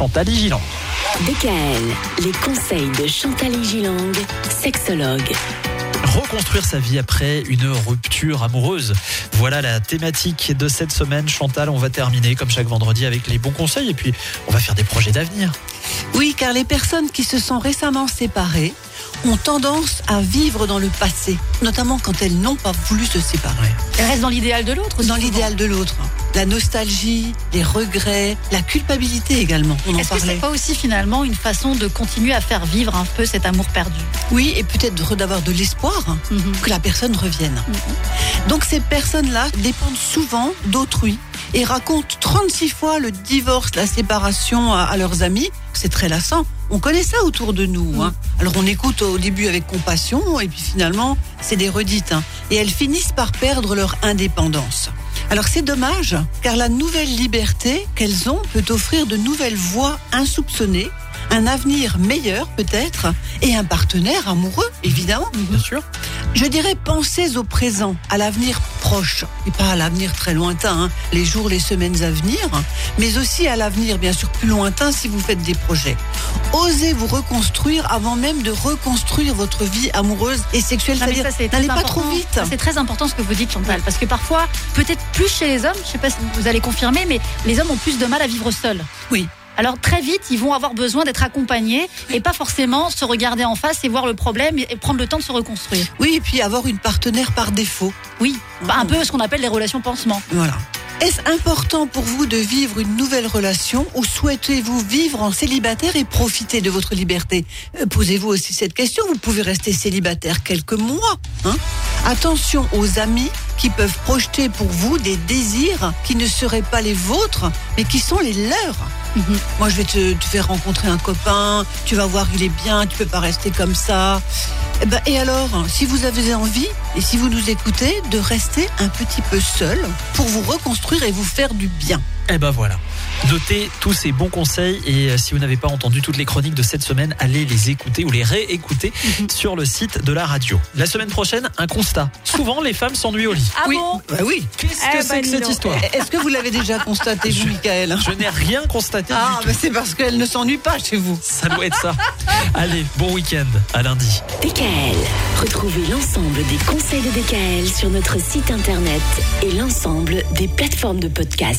Chantal Gilang. DKL, les conseils de Chantal Gilang, sexologue. Reconstruire sa vie après une rupture amoureuse. Voilà la thématique de cette semaine. Chantal, on va terminer comme chaque vendredi avec les bons conseils et puis on va faire des projets d'avenir. Oui, car les personnes qui se sont récemment séparées ont tendance à vivre dans le passé, notamment quand elles n'ont pas voulu se séparer. Elle reste dans l'idéal de l'autre Dans l'idéal de l'autre. La nostalgie, les regrets, la culpabilité également. On en Est-ce que c'est pas aussi finalement une façon de continuer à faire vivre un peu cet amour perdu? Oui, et peut-être d'avoir de l'espoir Mhm. que la personne revienne. Donc ces personnes-là dépendent souvent d'autrui et racontent 36 fois le divorce, la séparation à, leurs amis. C'est très lassant. On connaît ça autour de nous. hein. Alors on écoute au début avec compassion et puis finalement c'est des redites. hein. Et elles finissent par perdre leur indépendance. Alors c'est dommage car la nouvelle liberté qu'elles ont peut offrir de nouvelles voies insoupçonnées, un avenir meilleur peut-être et un partenaire amoureux évidemment. Bien sûr. Je dirais pensez au présent, à l'avenir proche, et pas à l'avenir très lointain, hein, les jours, les semaines à venir, mais aussi à l'avenir bien sûr plus lointain si vous faites des projets. Osez vous reconstruire avant même de reconstruire votre vie amoureuse et sexuelle, c'est-à-dire n'allez pas trop vite. C'est très important ce que vous dites Chantal, parce que parfois, peut-être plus chez les hommes, je sais pas si vous allez confirmer, mais les hommes ont plus de mal à vivre seuls. Oui. Alors très vite, ils vont avoir besoin d'être accompagnés et pas forcément se regarder en face et voir le problème et prendre le temps de se reconstruire. Oui, et puis avoir une partenaire par défaut. Oui, Bah, un peu ce qu'on appelle les relations pansement. Voilà. Est-ce important pour vous de vivre une nouvelle relation ou souhaitez-vous vivre en célibataire et profiter de votre liberté Euh, Posez-vous aussi cette question. Vous pouvez rester célibataire quelques mois. Hein Attention aux amis qui peuvent projeter pour vous des désirs qui ne seraient pas les vôtres, mais qui sont les leurs. Mhm. Moi, je vais te, te faire rencontrer un copain, tu vas voir, il est bien, tu peux pas rester comme ça. Eh ben, et alors, si vous avez envie, et si vous nous écoutez, de rester un petit peu seul pour vous reconstruire et vous faire du bien. Et ben voilà. Notez tous ces bons conseils et euh, si vous n'avez pas entendu toutes les chroniques de cette semaine, allez les écouter ou les réécouter sur le site de la radio. La semaine prochaine, un constat. Souvent, les femmes s'ennuient au lit. Ah oui. bon Bah oui. Qu'est-ce Eh que ben, c'est que cette histoire Est-ce que vous l'avez déjà constaté, vous, Michael Je n'ai rien constaté Ah, du bah c'est parce qu'elle ne s'ennuie pas chez vous. Ça doit être ça. Allez, bon week-end. À lundi. DKL, retrouvez l'ensemble des conseils de DKL sur notre site internet et l'ensemble des plateformes de podcast.